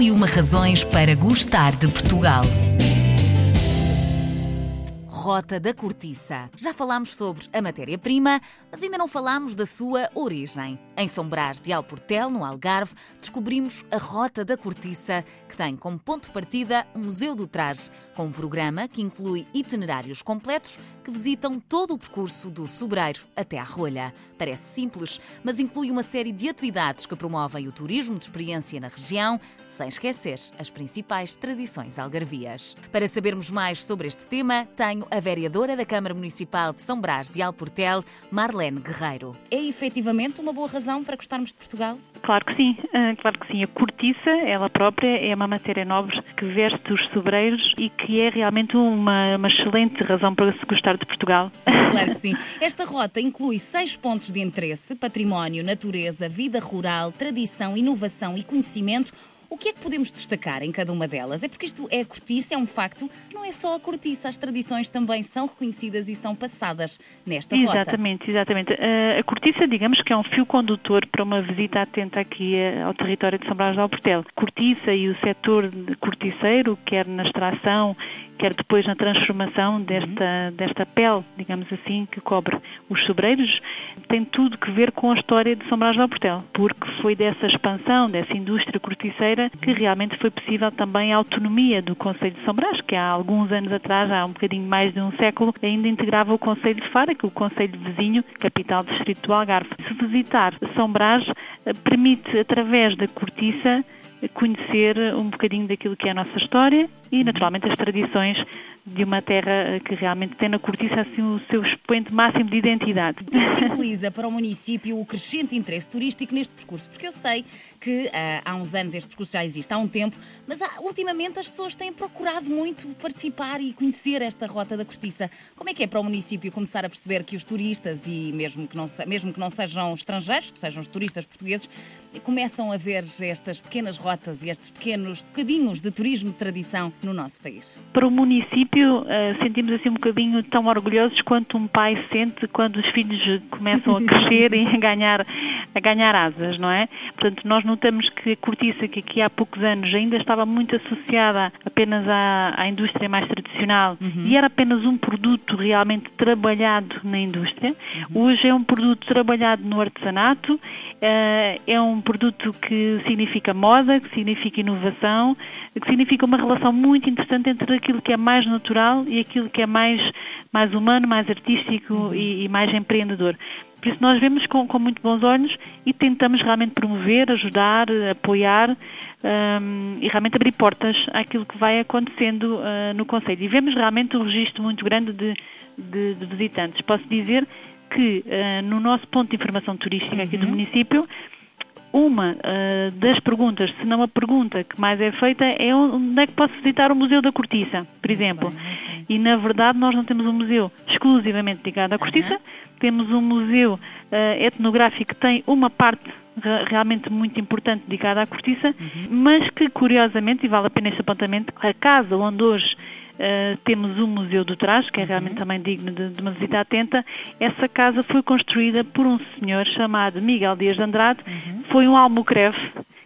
E uma razões para gostar de Portugal. Rota da Cortiça. Já falámos sobre a matéria-prima, mas ainda não falámos da sua origem. Em São Brás de Alportel, no Algarve, descobrimos a Rota da Cortiça, que tem como ponto de partida o Museu do Traje, com um programa que inclui itinerários completos que visitam todo o percurso do Sobreiro até à Rolha. Parece simples, mas inclui uma série de atividades que promovem o turismo de experiência na região, sem esquecer as principais tradições algarvias. Para sabermos mais sobre este tema, tenho a vereadora da Câmara Municipal de São Brás de Alportel, Marlene Guerreiro. É efetivamente uma boa razão para gostarmos de Portugal? Claro que sim, ah, claro que sim. A cortiça, ela própria, é uma matéria nobre que veste os sobreiros e que é realmente uma, uma excelente razão para se gostar de Portugal. Sim, claro que sim. Esta rota inclui seis pontos de interesse: património, natureza, vida rural, tradição, inovação e conhecimento o que é que podemos destacar em cada uma delas? É porque isto é cortiça, é um facto, não é só a cortiça, as tradições também são reconhecidas e são passadas nesta rota. Exatamente, exatamente. Uh, a cortiça, digamos que é um fio condutor para uma visita atenta aqui uh, ao território de São Brás de Alportel. Cortiça e o setor corticeiro, quer na extração, quer depois na transformação desta, uhum. desta pele, digamos assim, que cobre os sobreiros, tem tudo que ver com a história de São Brás de Alportel, porque foi dessa expansão, dessa indústria corticeira, que realmente foi possível também a autonomia do Conselho de São Brás, que há alguns anos atrás, há um bocadinho mais de um século, ainda integrava o Conselho de Fara, que é o Conselho vizinho, capital do Distrito do Algarve. Se visitar São Brás, eh, permite, através da cortiça, conhecer um bocadinho daquilo que é a nossa história e, naturalmente, as tradições de uma terra que realmente tem na cortiça assim o seu expoente máximo de identidade. O que simboliza para o município o crescente interesse turístico neste percurso? Porque eu sei que uh, há uns anos este percurso já existe, há um tempo, mas há, ultimamente as pessoas têm procurado muito participar e conhecer esta rota da cortiça. Como é que é para o município começar a perceber que os turistas, e mesmo que não, mesmo que não sejam estrangeiros, que sejam os turistas portugueses, começam a ver estas pequenas rotas e estes pequenos bocadinhos de turismo de tradição no nosso país? Para o município, uh, sentimos assim um bocadinho tão orgulhosos quanto um pai sente quando os filhos começam a crescer e a ganhar, a ganhar asas, não é? Portanto, nós notamos que a cortiça, que aqui há poucos anos ainda estava muito associada apenas à, à indústria mais tradicional uhum. e era apenas um produto realmente trabalhado na indústria, uhum. hoje é um produto trabalhado no artesanato é um produto que significa moda, que significa inovação, que significa uma relação muito interessante entre aquilo que é mais natural e aquilo que é mais, mais humano, mais artístico uhum. e, e, mais empreendedor. Por isso nós vemos com, com, muito bons olhos e tentamos realmente promover, ajudar, apoiar um, ehm, e realmente abrir portas àquilo que vai acontecendo uh, no Conselho. E vemos realmente um registro muito grande de, de, de visitantes. Posso dizer que uh, no nosso ponto de informação turística aqui uhum. do município, uma uh, das perguntas, se não a pergunta que mais é feita, é onde é que posso visitar o Museu da Cortiça, por exemplo. Bem, e na verdade nós não temos um museu exclusivamente ligado à cortiça, uhum. temos um museu uh, etnográfico que tem uma parte realmente muito importante dedicada à cortiça, uhum. mas que curiosamente, e vale a pena este apontamento, a casa onde hoje Uh, temos o Museu do Traje, que é realmente uhum. também digno de, de, uma visita atenta. Essa casa foi construída por um senhor chamado Miguel Dias de Andrade. Uhum. Foi um almocreve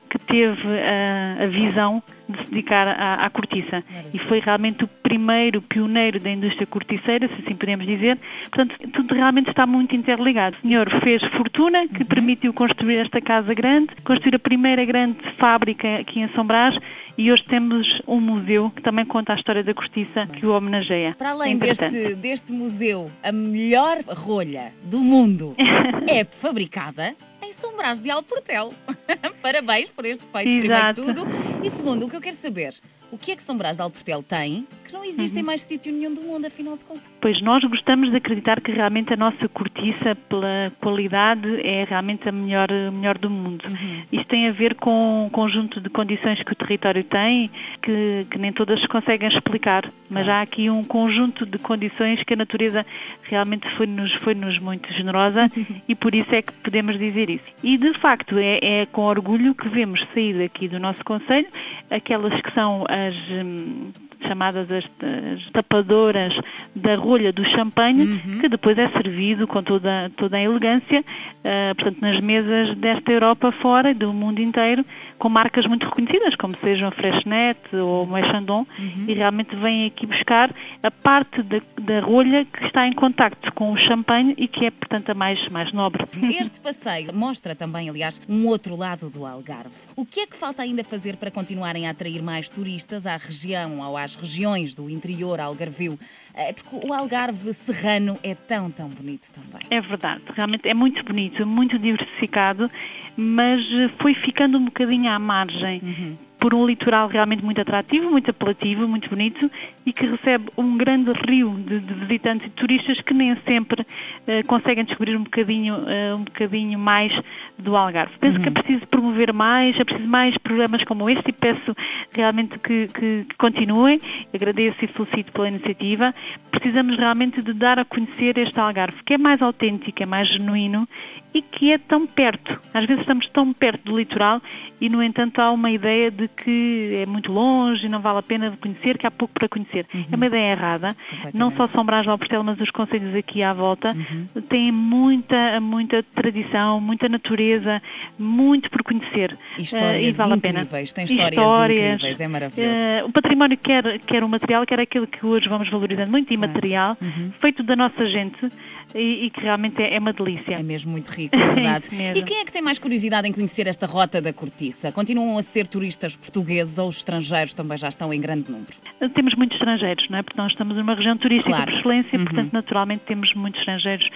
que teve uh, a visão de se dedicar à, à cortiça. E foi realmente o primeiro pioneiro da indústria corticeira, se assim podemos dizer. Portanto, tudo realmente está muito interligado. O senhor fez fortuna, que uhum. permitiu construir esta casa grande, construir a primeira grande fábrica aqui em São Brás e hoje temos um museu que também conta a história da cortiça que o homenageia. Para além deste, deste museu, a melhor rolha do mundo é fabricada em São Brás de Alportel. Parabéns por este feito, Exato. primeiro de tudo. E segundo, o que eu quero saber, o que é que São Brás de Alportel tem não existe uhum. em mais sítio nenhum do mundo, afinal de contas? Pois nós gostamos de acreditar que realmente a nossa cortiça, pela qualidade, é realmente a melhor, melhor do mundo. Uhum. Isto tem a ver com um conjunto de condições que o território tem, que, que nem todas se conseguem explicar, mas há aqui um conjunto de condições que a natureza realmente foi-nos foi -nos muito generosa e por isso é que podemos dizer isso. E de facto é, é com orgulho que vemos sair daqui do nosso Conselho aquelas que são as hum, chamadas as, as tapadoras da rolha do champanhe, uhum. que depois é servido com toda, toda a elegância, uh, portanto, nas mesas desta Europa fora e do mundo inteiro, com marcas muito reconhecidas, como sejam a Freshnet ou o Chandon, uhum. e realmente vêm aqui buscar a parte da, da rolha que está em contacto com o champanhe e que é, portanto, a mais, mais nobre. Este passeio mostra também, aliás, um outro lado do Algarve. O que é que falta ainda fazer para continuarem a atrair mais turistas à região ou às regiões do interior algarvio? É porque o Algarve serrano é tão, tão bonito também. É verdade, realmente é muito bonito, muito diversificado, mas foi ficando um bocadinho à margem. Uhum por um litoral realmente muito atrativo, muito apelativo, muito bonito e que recebe um grande rio de, de visitantes e turistas que nem sempre uh, conseguem descobrir um bocadinho, uh, um bocadinho mais do Algarve. Penso uhum. que é preciso promover mais, é preciso mais programas como este e peço realmente que, que, que continuem. Agradeço e felicito pela iniciativa. Precisamos realmente de dar a conhecer este Algarve, que é mais autêntico, é mais genuíno e que é tão perto. Às vezes estamos tão perto do litoral e, no entanto, há uma ideia de que é muito longe e não vale a pena conhecer, que há pouco para conhecer. Uhum. É uma ideia errada. Não só São Brás do Alportela, mas os conselhos aqui à volta uhum. têm muita, muita tradição, muita natureza, muito por conhecer. Histórias uh, e vale incríveis. a pena. Tem histórias, histórias incríveis, é maravilhoso. Uh, o património quer, quer o material, quer aquilo que hoje vamos valorizando muito, imaterial, uhum. feito da nossa gente e, e que realmente é, é, uma delícia. É mesmo muito rico, é verdade. e quem é que tem mais curiosidade em conhecer esta rota da cortiça? Continuam a ser turistas portugueses ou os estrangeiros também já estão em grande número? Temos muitos estrangeiros, não é? Porque nós estamos numa região turística claro. por excelência, uhum. portanto, naturalmente temos muitos estrangeiros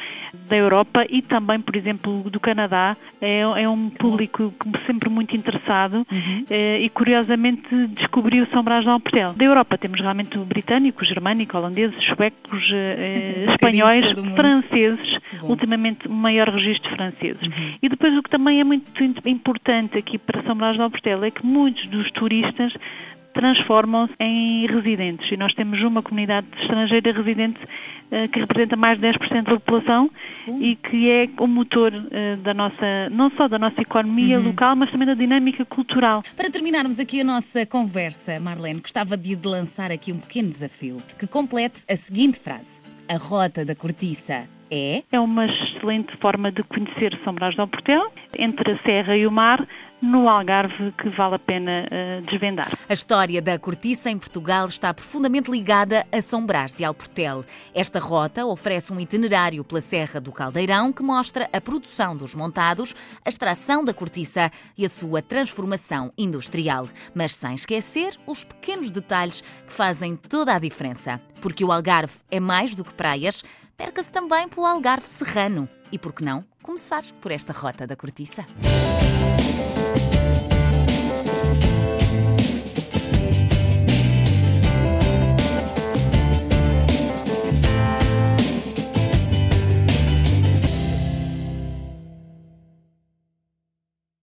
da Europa e também, por exemplo, do Canadá. É, é um público sempre muito interessado uhum. é, e, curiosamente, descobriu São Brás de Alportel. Da Europa temos realmente o britânico, o germânico, holandeses, suecos, é, espanhóis, franceses franceses, ultimamente o maior registro de franceses. Uhum. E depois o que também é muito importante aqui para São Brás de Alportela é que muitos dos turistas transformam-se em residentes. E nós temos uma comunidade estrangeira residente uh, que representa mais de 10% da população uhum. e que é o motor uh, da nossa, não só da nossa economia uhum. local, mas também da dinâmica cultural. Para terminarmos aqui a nossa conversa, Marlene, gostava de lançar aqui um pequeno desafio que complete a seguinte frase. A rota da cortiça é? É uma excelente forma de conhecer São Brás do Portel, entre a serra e o mar, no Algarve, que vale a pena uh, desvendar. A história da cortiça em Portugal está profundamente ligada a São Brás de Alportel. Esta rota oferece um itinerário pela Serra do Caldeirão que mostra a produção dos montados, a extração da cortiça e a sua transformação industrial. Mas sem esquecer os pequenos detalhes que fazem toda a diferença. Porque o Algarve é mais do que praias, perca-se também pelo Algarve Serrano. E por que não começar por esta rota da cortiça?